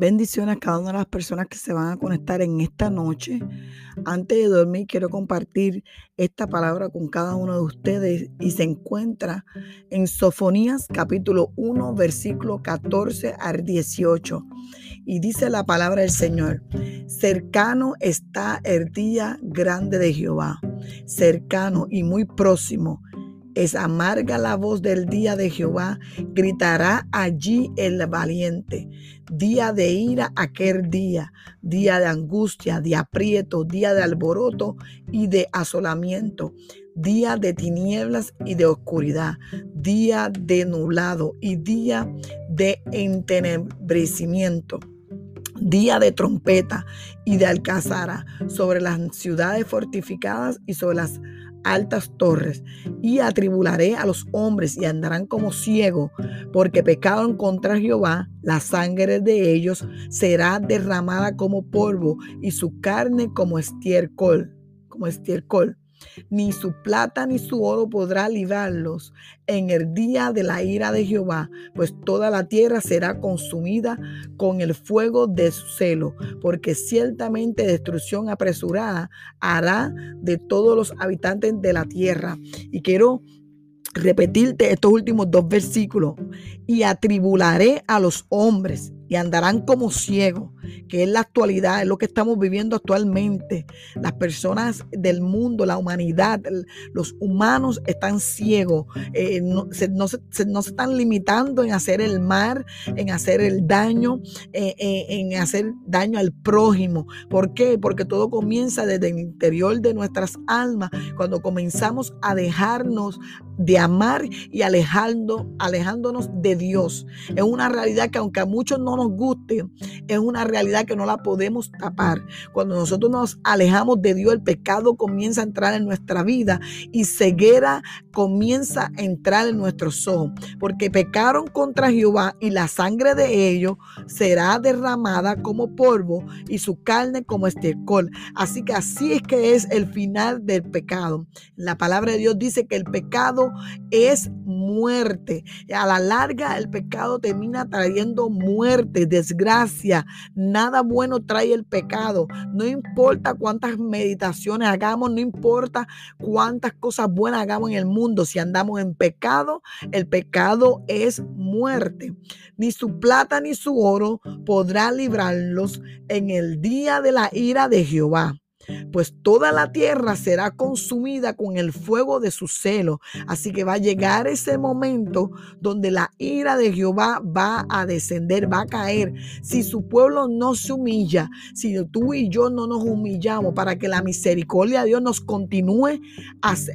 Bendiciones a cada una de las personas que se van a conectar en esta noche. Antes de dormir, quiero compartir esta palabra con cada uno de ustedes y se encuentra en Sofonías capítulo 1, versículo 14 al 18. Y dice la palabra del Señor, cercano está el día grande de Jehová, cercano y muy próximo es amarga la voz del día de Jehová, gritará allí el valiente. Día de ira aquel día, día de angustia, de aprieto, día de alboroto y de asolamiento, día de tinieblas y de oscuridad, día de nublado y día de entenebrecimiento día de trompeta y de alcazara sobre las ciudades fortificadas y sobre las altas torres, y atribularé a los hombres y andarán como ciegos, porque pecaron contra Jehová, la sangre de ellos será derramada como polvo y su carne como estiércol, como estiércol ni su plata ni su oro podrá librarlos en el día de la ira de Jehová, pues toda la tierra será consumida con el fuego de su celo, porque ciertamente destrucción apresurada hará de todos los habitantes de la tierra. Y quiero repetirte estos últimos dos versículos. Y atribularé a los hombres y andarán como ciegos, que es la actualidad, es lo que estamos viviendo actualmente. Las personas del mundo, la humanidad, los humanos están ciegos, eh, no, se, no, se, están limitando en hacer el mal, en hacer el daño, eh, eh, en hacer daño al prójimo. ¿Por qué? Porque todo comienza desde el interior de nuestras almas, cuando comenzamos a dejarnos de amar y alejando, alejándonos de Dios. Es una realidad que aunque a muchos no nos guste, es una realidad que no la podemos tapar. Cuando nosotros nos alejamos de Dios, el pecado comienza a entrar en nuestra vida y ceguera comienza a entrar en nuestros ojos, porque pecaron contra Jehová y la sangre de ellos será derramada como polvo y su carne como estiércol. Así que así es que es el final del pecado. La palabra de Dios dice que el pecado es muerte. A la larga el pecado termina trayendo muerte desgracia. Nada bueno trae el pecado. No importa cuántas meditaciones hagamos, no importa cuántas cosas buenas hagamos en el mundo. Si andamos en pecado, el pecado es muerte. Ni su plata ni su oro podrá librarlos en el día de la ira de Jehová pues toda la tierra será consumida con el fuego de su celo. Así que va a llegar ese momento donde la ira de Jehová va a descender, va a caer. Si su pueblo no se humilla, si tú y yo no nos humillamos para que la misericordia de Dios nos continúe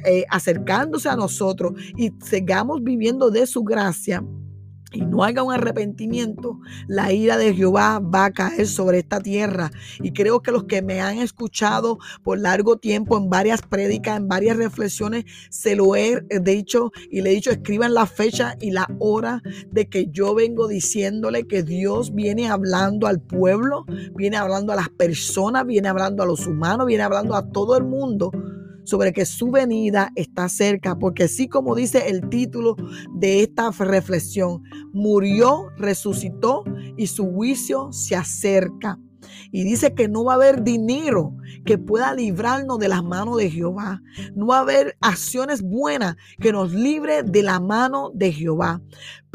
eh, acercándose a nosotros y sigamos viviendo de su gracia, y no haga un arrepentimiento, la ira de Jehová va a caer sobre esta tierra. Y creo que los que me han escuchado por largo tiempo en varias prédicas, en varias reflexiones, se lo he dicho y le he dicho, escriban la fecha y la hora de que yo vengo diciéndole que Dios viene hablando al pueblo, viene hablando a las personas, viene hablando a los humanos, viene hablando a todo el mundo sobre que su venida está cerca, porque así como dice el título de esta reflexión, murió, resucitó y su juicio se acerca. Y dice que no va a haber dinero que pueda librarnos de las manos de Jehová. No va a haber acciones buenas que nos libre de la mano de Jehová.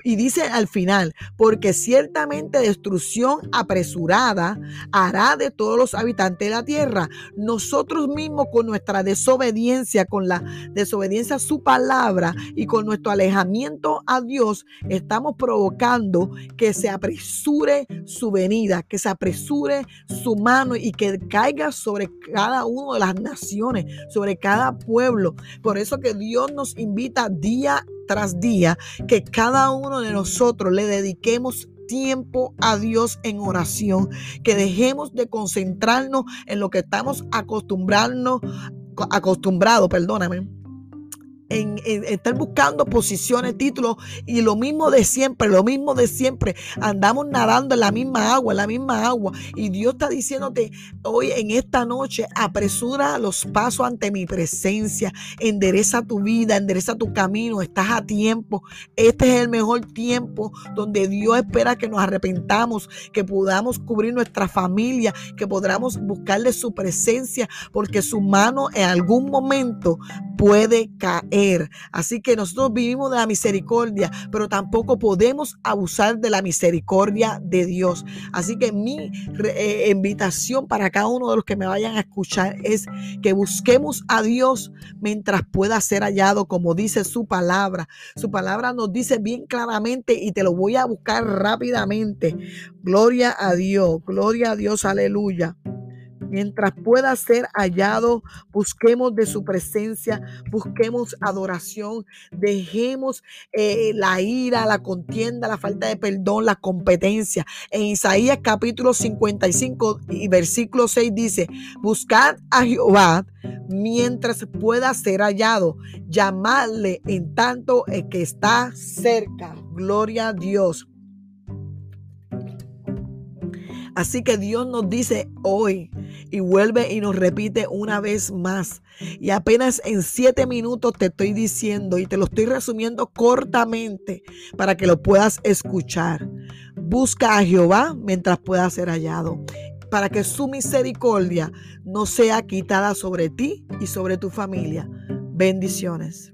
Y dice al final, porque ciertamente destrucción apresurada hará de todos los habitantes de la tierra. Nosotros mismos con nuestra desobediencia, con la desobediencia a su palabra y con nuestro alejamiento a Dios, estamos provocando que se apresure su venida, que se apresure su mano y que caiga sobre cada una de las naciones, sobre cada pueblo. Por eso que Dios nos invita día tras día, que cada uno de nosotros le dediquemos tiempo a Dios en oración, que dejemos de concentrarnos en lo que estamos acostumbrando, acostumbrados, perdóname, en, estar buscando posiciones, títulos y lo mismo de siempre, lo mismo de siempre. Andamos nadando en la misma agua, en la misma agua. Y Dios está diciéndote hoy en esta noche, apresura los pasos ante mi presencia, endereza tu vida, endereza tu camino, estás a tiempo. Este es el mejor tiempo donde Dios espera que nos arrepentamos, que podamos cubrir nuestra familia, que podamos buscarle su presencia, porque su mano en algún momento puede caer. Así que nosotros vivimos de la misericordia, pero tampoco podemos abusar de la misericordia de Dios. Así que mi eh, invitación para cada uno de los que me vayan a escuchar es que busquemos a Dios mientras pueda ser hallado, como dice su palabra. Su palabra nos dice bien claramente y te lo voy a buscar rápidamente. Gloria a Dios, gloria a Dios, aleluya mientras pueda ser hallado, busquemos de su presencia, busquemos adoración, dejemos eh, la ira, la contienda, la falta de perdón, la competencia. En Isaías capítulo 55 y versículo 6 dice, buscad a Jehová mientras pueda ser hallado, llamadle en tanto el que está cerca. Gloria a Dios. Así que Dios nos dice hoy y vuelve y nos repite una vez más. Y apenas en siete minutos te estoy diciendo y te lo estoy resumiendo cortamente para que lo puedas escuchar. Busca a Jehová mientras pueda ser hallado para que su misericordia no sea quitada sobre ti y sobre tu familia. Bendiciones.